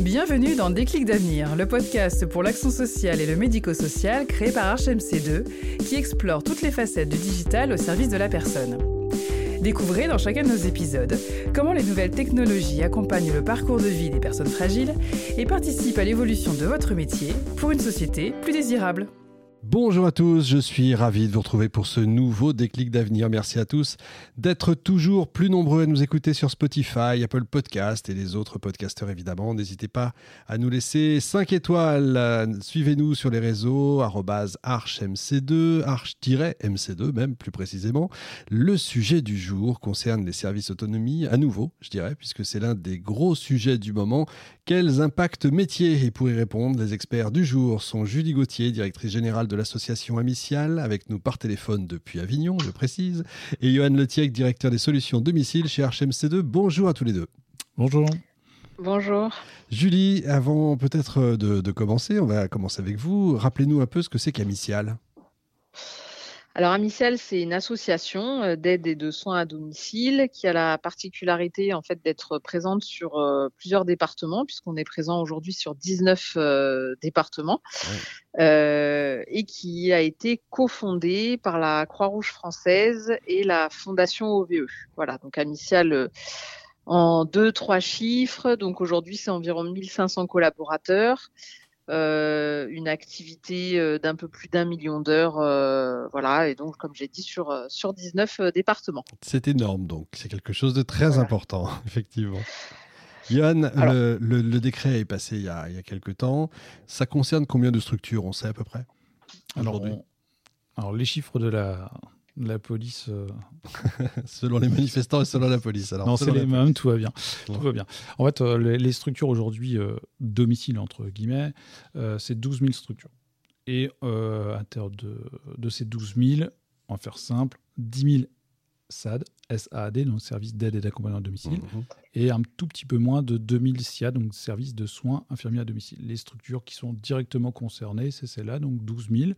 Bienvenue dans Déclic d'avenir, le podcast pour l'action sociale et le médico-social créé par HMC2 qui explore toutes les facettes du digital au service de la personne. Découvrez dans chacun de nos épisodes comment les nouvelles technologies accompagnent le parcours de vie des personnes fragiles et participent à l'évolution de votre métier pour une société plus désirable. Bonjour à tous, je suis ravi de vous retrouver pour ce nouveau déclic d'avenir. Merci à tous d'être toujours plus nombreux à nous écouter sur Spotify, Apple Podcast et les autres podcasteurs évidemment. N'hésitez pas à nous laisser 5 étoiles. Suivez-nous sur les réseaux archmc2, arch-mc2 même plus précisément. Le sujet du jour concerne les services autonomie à nouveau, je dirais, puisque c'est l'un des gros sujets du moment. Quels impacts métiers Et pour y répondre, les experts du jour sont Julie Gauthier, directrice générale de l'association Amicial, avec nous par téléphone depuis Avignon, je précise, et Johan Letiec, directeur des solutions domicile chez HMC2. Bonjour à tous les deux. Bonjour. Bonjour. Julie, avant peut-être de, de, commencer, on va commencer avec vous. Rappelez-nous un peu ce que c'est qu'Amicial. Alors Amicial, c'est une association euh, d'aide et de soins à domicile qui a la particularité en fait d'être présente sur euh, plusieurs départements puisqu'on est présent aujourd'hui sur 19 euh, départements et qui a été cofondée par la Croix-Rouge française et la Fondation OVE. Voilà, donc Amicial en deux trois chiffres. Donc aujourd'hui, c'est environ 1500 collaborateurs. Euh, une activité euh, d'un peu plus d'un million d'heures, euh, voilà, et donc comme j'ai dit sur sur 19 départements. C'est énorme, donc c'est quelque chose de très important, effectivement. Yann, le, décret est passé il y, a, il y a quelques temps. Ça concerne combien de structures On sait à peu près alors, alors, les chiffres de la, la police. Euh, selon les manifestants et selon la police. Alors, non, c'est les mêmes, tout va bien. Tout va bien. En fait, euh, les, structures aujourd'hui, euh, domicile entre guillemets, c'est 12 000 structures. Et à l'intérieur de, de, ces 12 000, on va faire simple, 10 000 SAD, SAD, donc service d'aide et d'accompagnement à domicile, mhm. et un tout petit peu moins de 2000 SIA, donc service de soins infirmiers à domicile. Les structures qui sont directement concernées, c'est celle-là, donc 12 000,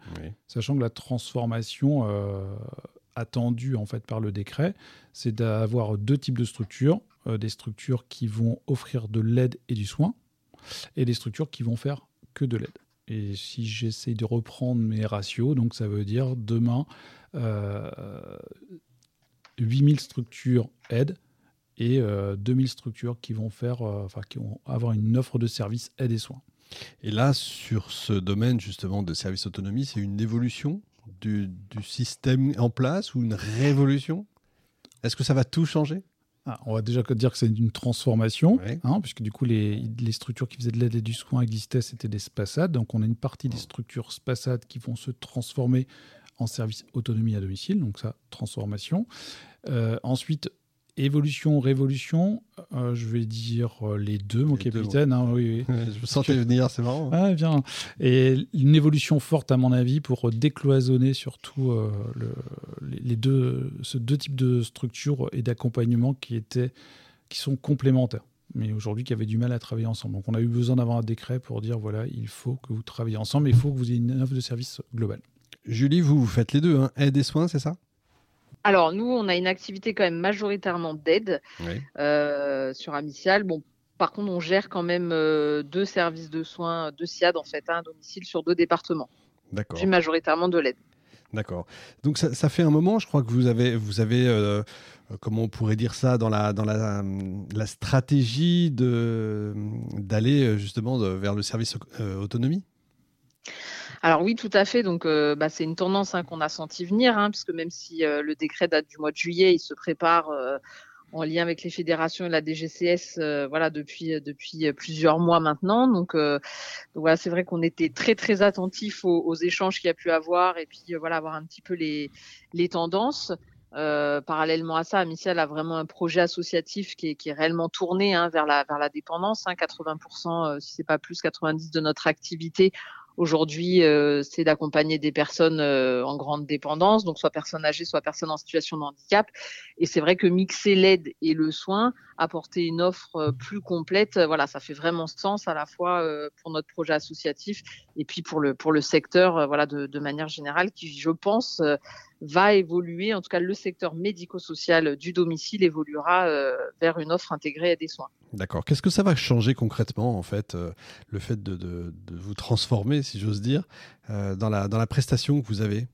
sachant que la transformation euh, attendue en fait par le décret, c'est d'avoir deux types de structures, euh, des structures qui vont offrir de l'aide et du soin, et des structures qui vont faire que de l'aide. Et si j'essaie de reprendre mes ratios, donc ça veut dire demain, euh, 8000 structures aide et 2000 euh, structures qui vont faire, euh, enfin, qui vont avoir une offre de services aide et soins. Et là, sur ce domaine justement de services autonomie, c'est une évolution du, système en place ou une révolution? Est-ce que ça va tout changer? Ah, on va déjà dire que c'est une transformation, hein, puisque du coup, les, les, structures qui faisaient de l'aide et du soin existaient, c'était des SPASAD. Donc, on a une partie des structures SPASAD qui vont se transformer en service autonomie à domicile, donc ça, transformation. Euh, ensuite, évolution, révolution, euh, je vais dire euh, les deux, mon capitaine. Hein, oui, je me sentais venir, c'est marrant. Ah, bien. Et une évolution forte, à mon avis, pour décloisonner surtout le, les deux, ce deux types de structures et d'accompagnement qui, étaient, qui sont complémentaires mais aujourd'hui qui avaient du mal à travailler ensemble. Donc on a eu besoin d'avoir un décret pour dire voilà, il faut que vous travaillez ensemble, il faut que vous ayez une offre de service globale. Julie, vous, vous faites les deux, hein. aide et soins, c'est ça? Alors, nous, on a une activité quand même majoritairement d'aide euh, sur Amicial. Bon, par contre, on gère quand même euh, deux services de soins, deux SIAD en fait, un hein, domicile sur deux départements. D'accord. J'ai majoritairement de l'aide. D'accord. Donc ça, fait un moment, je crois que vous avez, vous avez, euh, comment on pourrait dire ça, dans la, dans la, la stratégie de d'aller justement vers le service autonomie? Alors oui, tout à fait. Donc euh, bah, c'est une tendance hein, qu'on a senti venir, hein, puisque même si euh, le décret date du mois de juillet, il se prépare euh, en lien avec les fédérations et la DGCS, voilà depuis depuis plusieurs mois maintenant. Donc, voilà, c'est vrai qu'on était très très attentifs aux, échanges qu'il y a pu avoir et puis voilà avoir un petit peu les les tendances. parallèlement à ça, Amicia a vraiment un projet associatif qui est, qui est réellement tourné hein, vers la vers la dépendance. 80%, si c'est pas plus, 90% de notre activité Aujourd'hui, euh, c'est d'accompagner des personnes euh, en grande dépendance, donc soit personnes âgées, soit personnes en situation de handicap. Et c'est vrai que mixer l'aide et le soin, apporter une offre euh, plus complète, voilà, ça fait vraiment sens à la fois pour notre projet associatif et puis pour le pour le secteur, voilà, de, de manière générale, qui, je pense, va évoluer, en tout cas le secteur médico-social du domicile évoluera vers une offre intégrée des soins. D'accord. Qu'est-ce que ça va changer concrètement, en fait, le fait de, vous transformer, si j'ose dire, dans, la, dans la prestation que vous avez?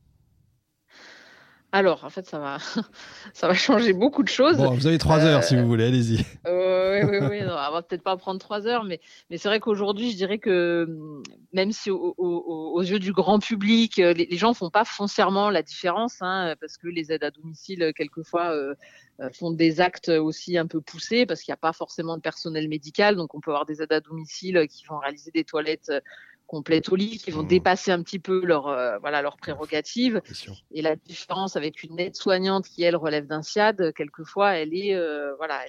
Alors, en fait, ça va, ça va changer beaucoup de choses. Bon, vous avez trois heures si vous voulez, allez-y. oui, oui, oui. on va peut-être pas prendre trois heures, mais, mais c'est vrai qu'aujourd'hui, je dirais que hum, même si aux yeux du grand public, euh, les, gens font pas foncièrement la différence, hein, parce que les aides à domicile, quelquefois, euh, euh, font des actes aussi un peu poussés, parce qu'il n'y a pas forcément de personnel médical, donc on peut avoir des aides à domicile qui vont réaliser des toilettes complètes au lit, qui vont mmh. dépasser un petit peu leur euh, voilà leur prérogative. Et la différence avec une aide-soignante qui elle relève d'un SIAD, quelquefois elle est euh, voilà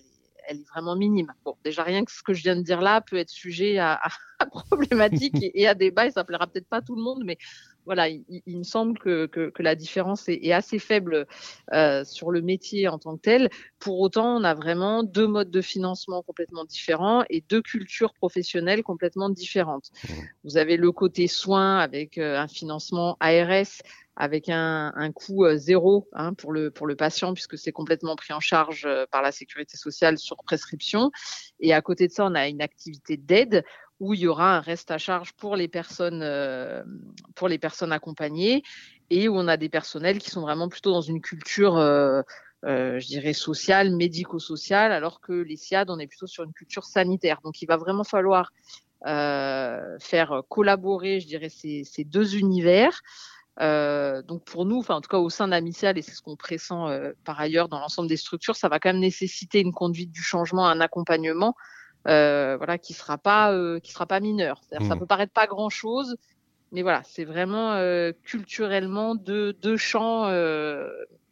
elle est, vraiment minime. Bon, déjà rien que ce que je viens de dire là peut être sujet à, à, problématique et, et, à débat et ça plaira peut-être pas tout le monde, mais voilà, il, me semble que, que, la différence est, assez faible euh, sur le métier en tant que tel. Pour autant, on a vraiment deux modes de financement complètement différents et deux cultures professionnelles complètement différentes. Mmh. Vous avez le côté soins avec euh, un financement ARS avec un, un coût euh, zéro hein, pour le pour le patient puisque c'est complètement pris en charge par la sécurité sociale sur prescription. Et à côté de ça, on a une activité d'aide où il y aura un reste à charge pour les personnes, euh, pour les personnes accompagnées et où on a des personnels qui sont vraiment plutôt dans une culture, euh, euh, je dirais, sociale, médico-sociale, alors que les SIAD, on est plutôt sur une culture sanitaire. Donc, il va vraiment falloir faire collaborer, je dirais, ces, ces deux univers. donc pour nous, enfin en tout cas au sein d'Amicial, et c'est ce qu'on pressent par ailleurs dans l'ensemble des structures, ça va quand même nécessiter une conduite du changement, un accompagnement euh, voilà, qui sera pas euh, qui sera pas mineur. Ça mmh. peut paraître pas grand chose, mais voilà, c'est vraiment euh, culturellement deux, deux champs,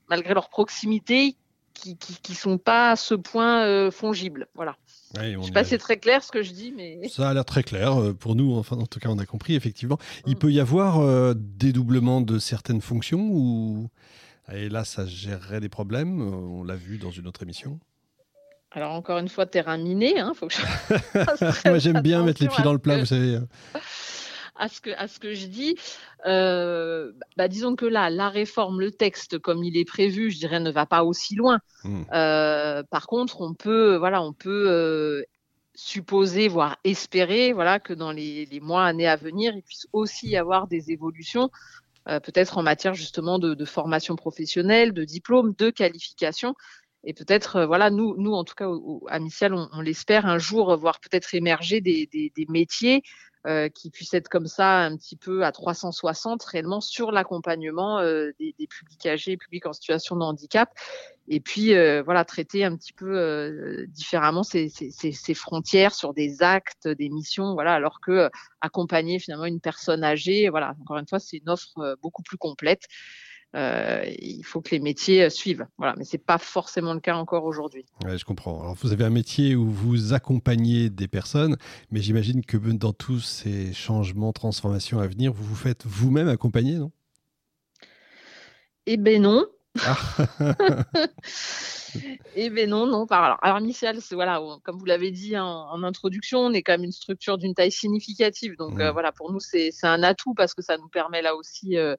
malgré leur proximité, qui, qui, qui, sont pas à ce point fongibles. Voilà. je sais pas si c'est très clair ce que je dis, mais ça a l'air très clair pour nous. Enfin, en tout cas, on a compris effectivement. Il mmh. peut y avoir dédoublement de certaines fonctions ou et là, ça gérerait des problèmes. On l'a vu dans une autre émission. Alors encore une fois, terrain miné, hein, faut que je... Moi j'aime bien mettre les pieds dans le plat, vous savez. À ce que, à ce que je dis, euh, bah, disons que là, la réforme, le texte comme il est prévu, je dirais, ne va pas aussi loin. Hmm. Euh, par contre, on peut, voilà, on peut euh, supposer, voire espérer, voilà, que dans les, les, mois, années à venir, il puisse aussi y avoir des évolutions, peut-être en matière justement de, de, formation professionnelle, de diplôme, de qualification, et peut-être, euh, voilà, nous, nous en tout cas à Micial, on, l'espère un jour voir peut-être émerger des, métiers euh, qui puissent être comme ça un petit peu à 360 réellement sur l'accompagnement euh, des, publics âgés, publics en situation de handicap, et puis euh, voilà traiter un petit peu euh, différemment ces, frontières sur des actes, des missions, voilà, alors que accompagner finalement une personne âgée, voilà, encore une fois, c'est une offre beaucoup plus complète. Euh, il faut que les métiers euh, suivent. Voilà, mais c'est pas forcément le cas encore aujourd'hui. je comprends. Alors, vous avez un métier où vous accompagnez des personnes, mais j'imagine que dans tous ces changements, transformations à venir, vous vous faites vous-même accompagner, non? Eh ben non. Ah. Eh ben non, non. Alors, alors Michel, voilà, comme vous l'avez dit en, introduction, on est quand même une structure d'une taille significative. Donc mmh. euh, voilà, pour nous c'est un atout parce que ça nous permet là aussi euh,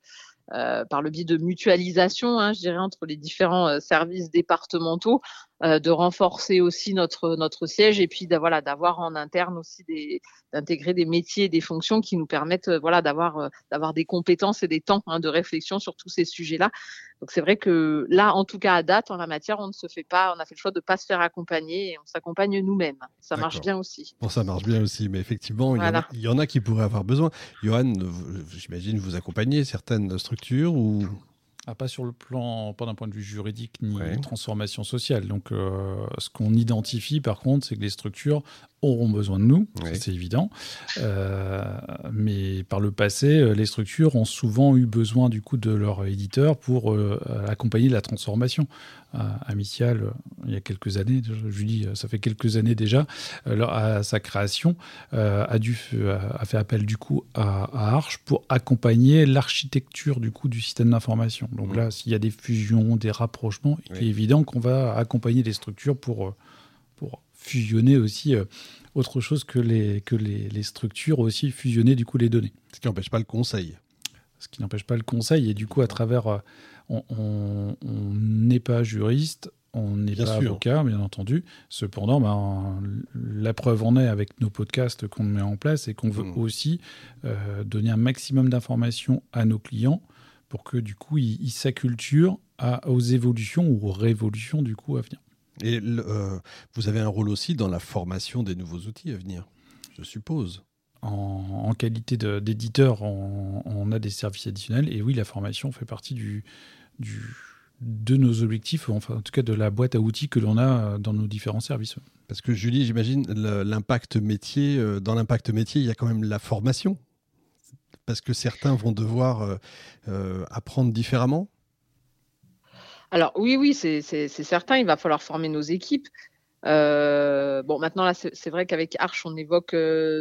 par le biais de mutualisation, hein, je dirais, entre les différents euh, services départementaux, euh, de renforcer aussi notre notre siège et puis voilà d'avoir en interne aussi des d'intégrer des métiers et des fonctions qui nous permettent voilà d'avoir d'avoir des compétences et des temps hein, de réflexion sur tous ces sujets-là. Donc c'est vrai que là, en tout cas à date, en la matière, on ne se fait pas, on a fait le choix de pas se faire accompagner et on s'accompagne nous-mêmes. Ça marche bien aussi. Bon, ça marche bien aussi, mais effectivement, il, y, en a, il y en a qui pourraient avoir besoin. Johan, j'imagine vous accompagnez certaines structures ou ah, pas sur le plan, pas d'un point de vue juridique ni transformation sociale. Donc, euh, ce qu'on identifie, par contre, c'est que les structures auront besoin de nous, c'est évident. Euh, mais par le passé, euh, les structures ont souvent eu besoin du coup de leur éditeur pour accompagner la transformation. Amicial, il y a quelques années, je dis, ça fait quelques années déjà, à sa création, a, dû, a fait appel du coup à, à Arch pour accompagner l'architecture du coup du système d'information. Donc mmh. là, s'il y a des fusions, des rapprochements, il est évident qu'on va accompagner les structures pour, pour fusionner aussi euh, autre chose que les, que les, les, structures aussi fusionner du coup les données. Ce qui n'empêche pas le conseil. Ce qui n'empêche pas le conseil et du coup à travers, euh, on n'est pas juriste, on n'est pas avocat, bien entendu. Cependant, ben, la preuve en est avec nos podcasts qu'on met en place et qu'on veut mmh. aussi euh, donner un maximum d'informations à nos clients pour que du coup ils s'acculturent aux évolutions ou aux révolutions du coup à venir. Et euh, vous avez un rôle aussi dans la formation des nouveaux outils à venir, je suppose. En, qualité d'éditeur, on, a des services additionnels et oui, la formation fait partie du, du de nos objectifs, enfin en tout cas de la boîte à outils que l'on a euh, dans nos différents services. Parce que Julie, j'imagine l'impact métier, euh, dans l'impact métier, il y a quand même la formation. Parce que certains vont devoir euh, apprendre différemment. Alors oui, oui, c'est certain, il va falloir former nos équipes. bon, maintenant là, c'est vrai qu'avec Arch, on évoque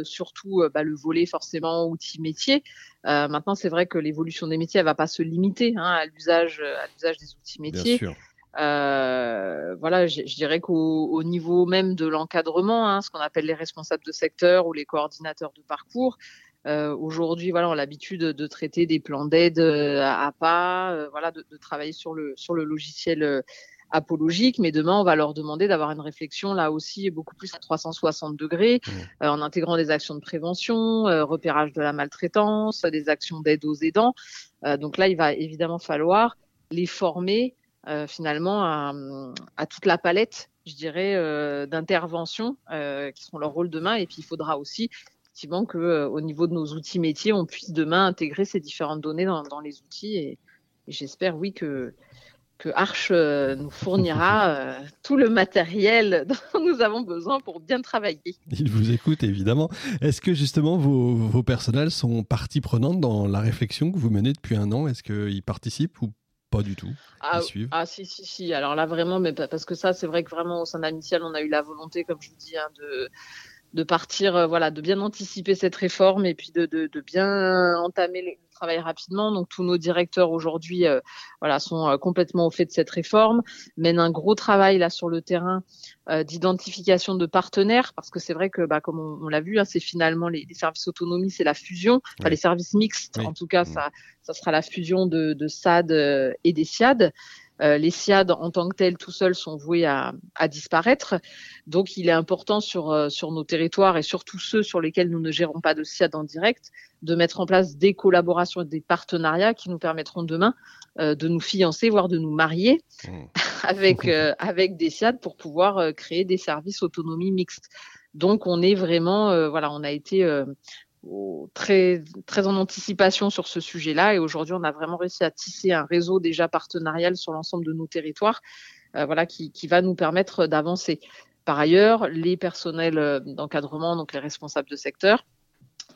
surtout bah, le volet forcément outils métiers. Euh, maintenant, c'est vrai que l'évolution des métiers, elle va pas se limiter hein, à l'usage, à l'usage des outils métiers. Bien sûr. Euh, voilà, je, dirais qu'au niveau même de l'encadrement, hein, ce qu'on appelle les responsables de secteur ou les coordinateurs de parcours, euh, aujourd'hui, voilà, on a l'habitude de, traiter des plans d'aide euh, à, pas, euh, voilà, de, de, travailler sur le sur le logiciel apologique, mais demain, on va leur demander d'avoir une réflexion là aussi beaucoup plus à 360 degrés, mmh. euh, en intégrant des actions de prévention, euh, repérage de la maltraitance, des actions d'aide aux aidants. Euh, donc là, il va évidemment falloir les former finalement à, à, toute la palette, je dirais, d'interventions qui seront leur rôle demain. Et puis, il faudra aussi effectivement que au niveau de nos outils métiers, on puisse demain intégrer ces différentes données dans, dans les outils. Et, et j'espère, oui, que que Arch euh, nous fournira euh, tout le matériel dont nous avons besoin pour bien travailler. Il vous écoute évidemment. Est-ce que justement vos, vos, personnels sont partie prenante dans la réflexion que vous menez depuis un an? Est-ce qu'ils participent ou pas du tout? Ah, ah, si, si, si. Alors là vraiment, mais parce que ça c'est vrai que vraiment au sein d'Amitial on a eu la volonté, comme je vous dis, hein, de de partir, euh, voilà, de bien anticiper cette réforme et puis de, de, de bien entamer le travail rapidement. Donc tous nos directeurs aujourd'hui, euh, voilà, sont euh, complètement au fait de cette réforme, mènent un gros travail là sur le terrain d'identification de partenaires, parce que c'est vrai que, bah, comme on, l'a vu, hein, c'est finalement les, les, services autonomie, c'est la fusion, enfin les services mixtes, en tout cas, mmh. ça, ça sera la fusion de, de SAD et des SIAD. Euh, les SIAD en tant que tels tout seuls sont voués à, disparaître. Donc il est important sur, euh, sur nos territoires et surtout ceux sur lesquels nous ne gérons pas de SIAD en direct de mettre en place des collaborations et des partenariats qui nous permettront demain euh, de nous fiancer, voire de nous marier mmh. avec, avec des SIAD pour pouvoir créer des services autonomie mixtes. Donc on est vraiment, voilà, on a été très, très en anticipation sur ce sujet-là. Et aujourd'hui, on a vraiment réussi à tisser un réseau déjà partenarial sur l'ensemble de nos territoires, euh, voilà, qui, qui, va nous permettre d'avancer. Par ailleurs, les personnels euh, d'encadrement, donc les responsables de secteur,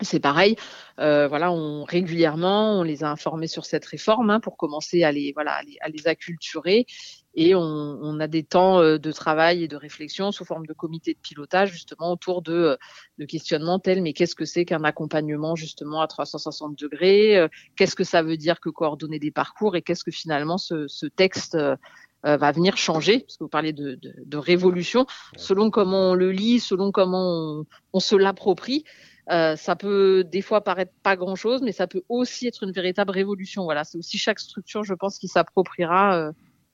c'est pareil, euh, voilà, on régulièrement, on les a informés sur cette réforme hein, pour commencer à les, voilà, à les acculturer et on, on, a des temps euh, de travail et de réflexion sous forme de comité de pilotage justement autour de, euh, de questionnements tels mais qu'est-ce que c'est qu'un accompagnement justement à 360 degrés euh, Qu'est-ce que ça veut dire que coordonner des parcours et qu'est-ce que finalement ce, ce texte va venir changer? Parce que vous parlez de, de, de, révolution, selon comment on le lit, selon comment on, on se l'approprie. Euh, ça peut des fois paraître pas grand-chose, mais ça peut aussi être une véritable révolution. Voilà, c'est aussi chaque structure, je pense, qui s'appropriera euh,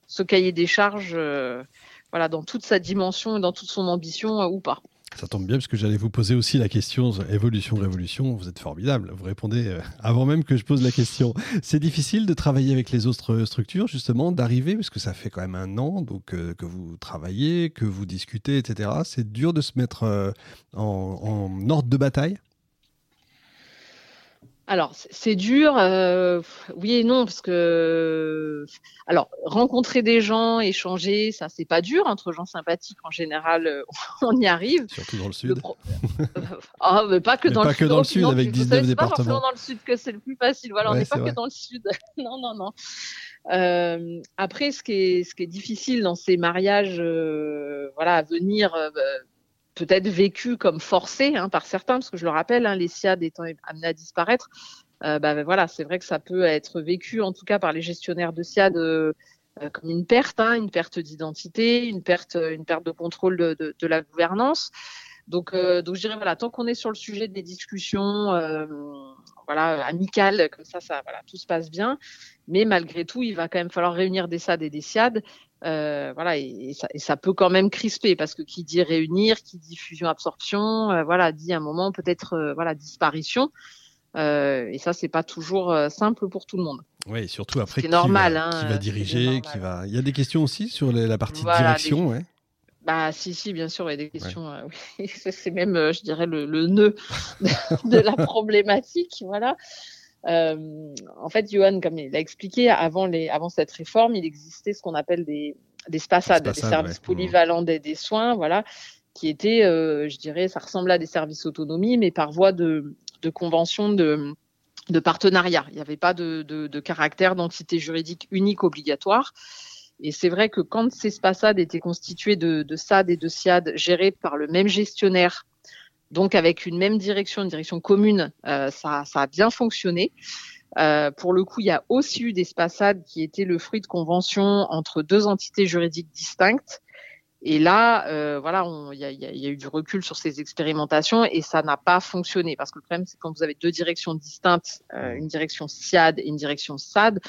ce cahier des charges, euh, voilà, dans toute sa dimension et dans toute son ambition ou pas. Ça tombe bien parce que j'allais vous poser aussi la question évolution révolution. Vous êtes formidable. Vous répondez avant même que je pose la question. C'est difficile de travailler avec les autres structures justement, d'arriver parce que ça fait quand même un an donc que vous travaillez, que vous discutez, etc. C'est dur de se mettre en ordre de bataille? Alors, c'est dur, euh, oui et non, parce que, alors, rencontrer des gens, échanger, ça, c'est pas dur. Entre gens sympathiques, en général, euh, on y arrive. Surtout dans le sud. Ah, mais pas que dans pas le que sud. dans le sud, avec 19 départements. C'est pas forcément dans le sud que c'est le plus facile. Voilà, on n'est pas que dans le sud. non, non, non. Euh, après, ce qui, est, ce qui est difficile dans ces mariages, voilà, à venir peut-être vécu comme forcé hein, par certains, parce que je le rappelle, hein, les SIAD étant amenés à disparaître, euh, bah, voilà, c'est vrai que ça peut être vécu, en tout cas par les gestionnaires de SIAD, euh, euh, comme une perte, hein, une perte d'identité, une perte, une perte de contrôle de, la gouvernance. Donc, donc je dirais voilà, tant qu'on est sur le sujet des discussions, voilà, amicales, comme ça, ça, voilà, tout se passe bien. Mais malgré tout, il va quand même falloir réunir des SAD et des SIAD. Voilà, et, ça, et, ça, peut quand même crisper parce que qui dit réunir, qui dit fusion-absorption, voilà, dit un moment peut-être voilà disparition. Euh, et ça, c'est pas toujours euh, simple pour tout le monde. Oui, surtout après. Normal. Va, hein, qui va diriger, qui va. Il y a des questions aussi sur la partie direction, ouais. Bah si, si, bien sûr, il y a des questions. Euh, oui. c'est même, je dirais, le, le nœud de, la problématique, voilà. En fait, Johan, comme il l'a expliqué, avant, les, avant cette réforme, il existait ce qu'on appelle des, des SPASAD, des services polyvalents des, des, soins, voilà, qui étaient, je dirais, ça ressemble à des services autonomie, mais par voie de, de convention de, de partenariat. Il n'y avait pas de, de, caractère d'entité juridique unique obligatoire. Et c'est vrai que quand ces SPASAD étaient constitués de, de SAD et de SIAD gérés par le même gestionnaire, donc avec une même direction, une direction commune, euh, ça, a bien fonctionné. Euh, pour le coup, il y a aussi eu des SPASAD qui étaient le fruit de conventions entre deux entités juridiques distinctes et là, euh, voilà, il y a, y a, eu du recul sur ces expérimentations et ça n'a pas fonctionné parce que le problème, c'est quand vous avez deux directions distinctes, euh, une direction SIAD et une direction SAD,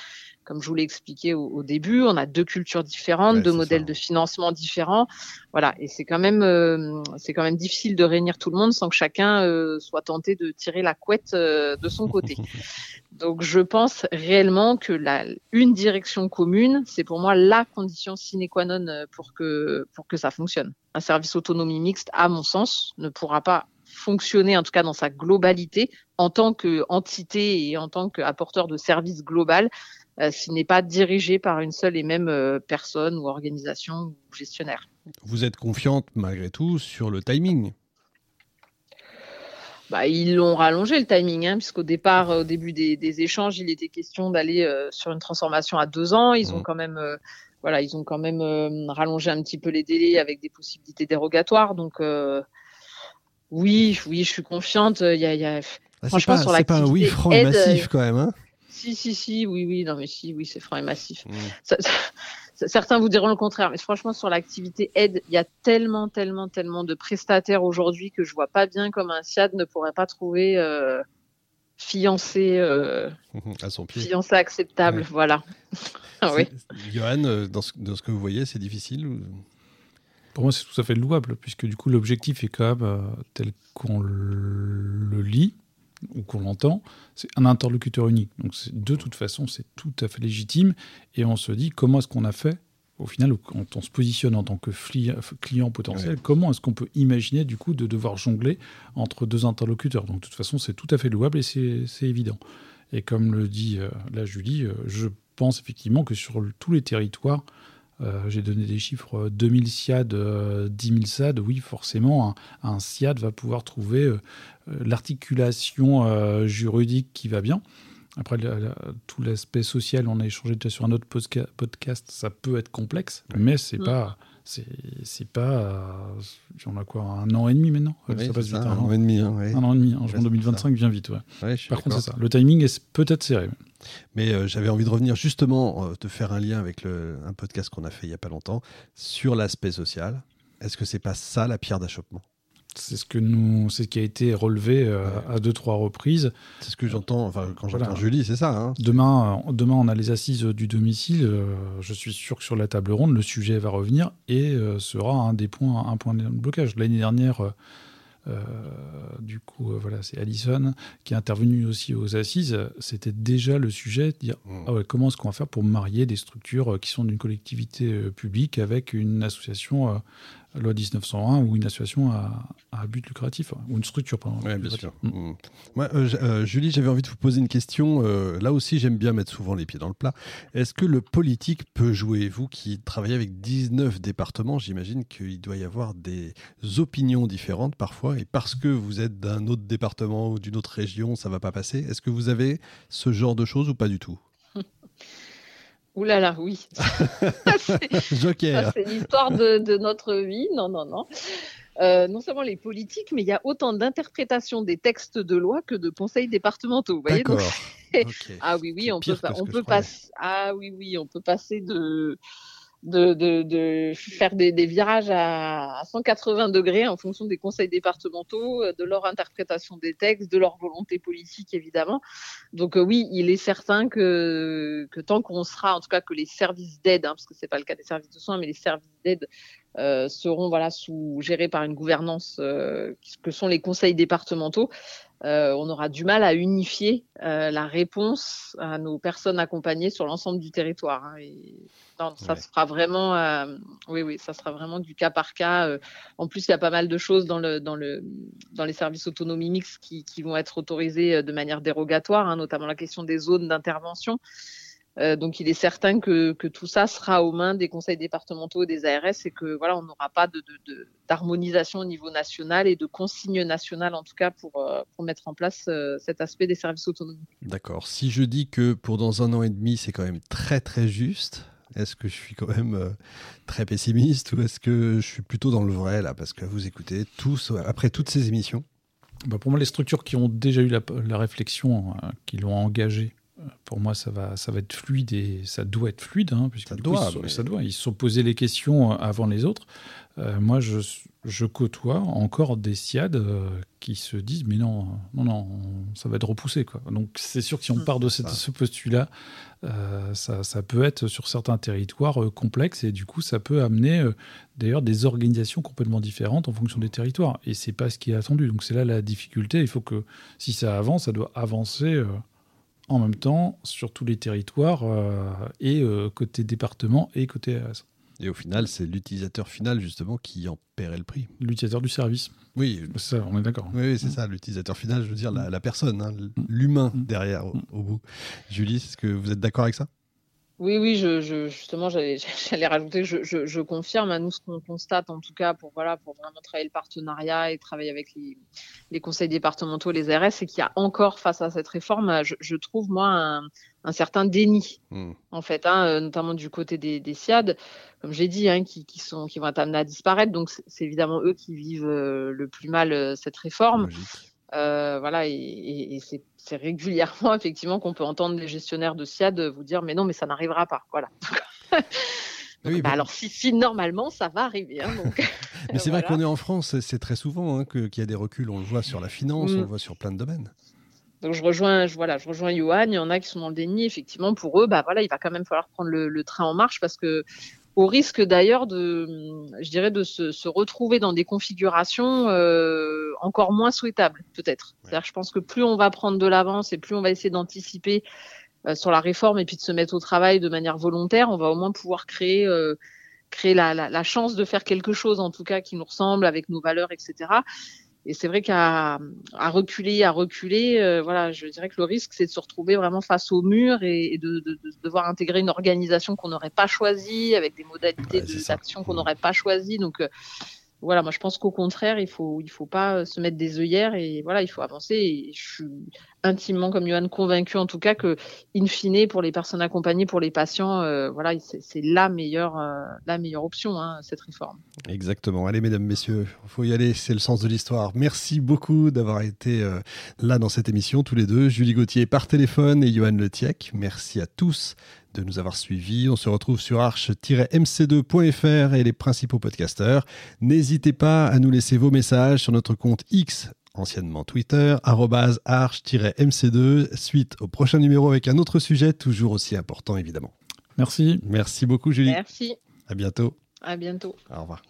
comme je vous l'ai expliqué au, début, on a deux cultures différentes, deux modèles de financement différents. Voilà, et c'est quand même euh, c'est quand même difficile de réunir tout le monde sans que chacun euh, soit tenté de tirer la couette euh, de son côté. Donc je pense réellement que la une direction commune, c'est pour moi la condition sine qua non pour que pour que ça fonctionne. Un service autonomie mixte, à mon sens, ne pourra pas fonctionner, en tout cas dans sa globalité, en tant qu'entité et en tant qu'apporteur de services global, euh, s'il n'est pas dirigé par une seule et même euh, personne ou organisation ou gestionnaire. Vous êtes confiante malgré tout sur le timing bah, ils l'ont rallongé le timing, hein, puisqu'au départ, au début des, échanges, il était question d'aller euh, sur une transformation à deux ans. Ils ont mmh. quand même, voilà, ils ont quand même rallongé un petit peu les délais avec des possibilités dérogatoires. Donc, oui, oui, je suis confiante. Il y a, y a... Ah, franchement, pas, sur C'est pas un oui franc et massif quand même. Hein si, si, si, oui, oui, non, mais si, oui, c'est franc et massif. Mmh. Certains vous diront le contraire, mais franchement, sur l'activité aide, il y a tellement, tellement, tellement de prestataires aujourd'hui que je vois pas bien comme un SIAD ne pourrait pas trouver euh, fiancé, euh, à son pied. fiancé acceptable, voilà. oui. Johan, euh, dans ce, dans ce, que vous voyez, c'est difficile ou... Pour moi, c'est tout à fait louable, puisque du coup, l'objectif est quand même tel qu'on le lit ou qu'on l'entend, c'est un interlocuteur unique. Donc de toute façon, c'est tout à fait légitime. Et on se dit comment est-ce qu'on a fait au final, quand on se positionne en tant que client potentiel, comment est-ce qu'on peut imaginer du coup de devoir jongler entre deux interlocuteurs? Donc de toute façon, c'est tout à fait louable et c'est évident. Et comme le dit euh, la Julie, euh, je pense effectivement que sur tous les territoires, euh, j'ai donné des chiffres 2000 SIAD, 10 000 SAD. Oui, forcément, un, un SIAD va pouvoir trouver euh, l'articulation euh, juridique qui va bien. Après, tout l'aspect social, on a échangé déjà sur un autre podcast, ça peut être complexe, mais c'est n'est pas c'est pas. on a quoi Un an et demi maintenant? Ça passe vite. Un, an et demi. Hein, Un an et demi. En juin 2025 vient vite. Ouais. Par contre, c'est ça. Le timing est peut-être serré. Mais euh, j'avais envie de revenir justement, euh, de faire un lien avec le, un podcast qu'on a fait il n'y a pas longtemps sur l'aspect social. Est-ce que c'est pas ça la pierre d'achoppement? C'est ce que nous, c'est ce qui a été relevé euh, à deux trois reprises. C'est ce que j'entends. Enfin, quand j'entends Julie, c'est ça. Hein? demain, euh, demain, on a les assises du domicile. Euh, je suis sûr que sur la table ronde, le sujet va revenir et sera un des points, un point de blocage. L'année dernière. Du coup, voilà, c'est Alison qui est intervenu aussi aux assises. C'était déjà le sujet de dire mmh. ah comment est-ce qu'on va faire pour marier des structures qui sont d'une collectivité publique avec une association loi 1901 ou une association à, but lucratif, ou une structure, pardon. Oui, bien sûr. Mm. Mm. Euh, euh, Julie, j'avais envie de vous poser une question. Euh, là aussi, j'aime bien mettre souvent les pieds dans le plat. Est-ce que le politique peut jouer? Vous qui travaillez avec 19 départements, j'imagine qu'il doit y avoir des opinions différentes parfois, et parce que vous êtes d'un autre département ou d'une autre région, ça va pas passer. Est-ce que vous avez ce genre de choses ou pas du tout? Ouh là là, oui. Joker. C'est l'histoire de, notre vie. Non, non, non. Euh, non seulement les politiques, mais il y a autant d'interprétations des textes de loi que de conseils départementaux. Vous voyez Ah oui, oui, on peut, on peut passer. Ah oui, oui, on peut passer de de, de, de faire des, des virages à, 180 degrés en fonction des conseils départementaux, de leur interprétation des textes, de leur volonté politique évidemment. Donc euh, oui, il est certain que, que tant qu'on sera, en tout cas que les services d'aide, hein, parce que c'est pas le cas des services de soins, mais les services d'aide euh, seront voilà sous gérés par une gouvernance euh, que sont les conseils départementaux, euh, on aura du mal à unifier la réponse à nos personnes accompagnées sur l'ensemble du territoire. Hein, et, non, ça sera vraiment, oui, oui, ça sera vraiment du cas par cas. en plus, il y a pas mal de choses dans le dans le dans les services autonomie mixte qui, qui vont être autorisés de manière dérogatoire, hein, notamment la question des zones d'intervention. Euh, donc il est certain que, tout ça sera aux mains des conseils départementaux et des ARS et que voilà, on n'aura pas d'harmonisation au niveau national et de consignes nationales en tout cas pour, euh, mettre en place euh, cet aspect des services autonomes. D'accord. Si je dis que pour dans un an et demi, c'est quand même très très juste, est-ce que je suis quand même très pessimiste ou est-ce que je suis plutôt dans le vrai là? Parce que vous écoutez tous, après toutes ces émissions. Bah pour moi, les structures qui ont déjà eu la, la réflexion, qui l'ont engagé pour moi, ça va, ça va être fluide et ça doit être fluide, hein, puisque ça, doit, ils, ça doit. Ils se sont posés les questions avant les autres. Euh, moi, je, je, côtoie encore des SIAD euh, qui se disent mais non, non, non, ça va être repoussé. Quoi. Donc, c'est sûr que si on mmh. part de cette, ce postulat, euh, ça, ça, peut être sur certains territoires complexes et du coup, ça peut amener d'ailleurs des organisations complètement différentes en fonction des territoires. Et c'est pas ce qui est attendu. Donc, c'est là la difficulté. Il faut que si ça avance, ça doit avancer en même temps sur tous les territoires euh, et euh, côté département et côté AS. Et au final, c'est l'utilisateur final justement qui en paierait le prix. L'utilisateur du service. Oui, ça, on est d'accord. Oui, c'est mm. ça, l'utilisateur final, je veux dire la, personne, hein, mm. l'humain mm. derrière au, bout. Julie, est-ce que vous êtes d'accord avec ça? Oui, oui, je, je justement, j'allais, rajouter, je, je, je confirme à nous ce qu'on constate, en tout cas, pour voilà, pour vraiment travailler le partenariat et travailler avec les, les conseils départementaux, les RS, c'est qu'il y a encore face à cette réforme, je, trouve moi un, un certain déni, hmm. en fait, hein, euh, notamment du côté des, des SIAD, comme j'ai dit, hein, qui, qui, sont, qui vont être amenés à disparaître. Donc, c'est évidemment eux qui vivent euh, le plus mal euh, cette réforme. Euh, voilà, et, et, et c'est c'est régulièrement effectivement qu'on peut entendre les gestionnaires de SIAD vous dire mais non mais ça n'arrivera pas voilà bah, alors si, si, normalement ça va arriver hein, mais c'est vrai qu'on est en France c'est très souvent hein, qu'il y a des reculs on le voit sur la finance on mm. le voit sur plein de domaines donc je rejoins, je, voilà, je rejoins Johan. Il y en a qui sont dans le déni. Effectivement, pour eux, bah voilà, il va quand même falloir prendre le, le train en marche parce que au risque d'ailleurs de, je dirais, de se, se retrouver dans des configurations euh, encore moins souhaitables, peut-être. C'est-à-dire, je pense que plus on va prendre de l'avance et plus on va essayer d'anticiper euh, sur la réforme et puis de se mettre au travail de manière volontaire, on va au moins pouvoir créer, euh, créer la, la, la, chance de faire quelque chose, en tout cas, qui nous ressemble avec nos valeurs, etc. Et c'est vrai qu'à à reculer, à reculer, euh, voilà, je dirais que le risque, c'est de se retrouver vraiment face au mur et, de, de, de, devoir intégrer une organisation qu'on n'aurait pas choisie, avec des modalités d'action qu'on mmh. n'aurait pas choisies. Donc, euh, voilà, moi je pense qu'au contraire, il faut il faut pas euh, se mettre des œillères et voilà, il faut avancer. Et je suis intimement, comme Johan, convaincu en tout cas que, in fine, pour les personnes accompagnées, pour les patients, euh, voilà, c'est la meilleure euh, la meilleure option hein, cette réforme. Exactement. Allez, mesdames, messieurs, il faut y aller. C'est le sens de l'histoire. Merci beaucoup d'avoir été là dans cette émission tous les deux, Julie Gauthier par téléphone et Johan Letiec. Merci à tous de nous avoir suivis. On se retrouve sur arche-mc2.fr et les principaux podcasteurs. N'hésitez pas à nous laisser vos messages sur notre compte X anciennement Twitter, arche-mc2, suite au prochain numéro avec un autre sujet toujours aussi important évidemment. Merci. Merci beaucoup Julie. Merci. À bientôt. À bientôt. Au revoir.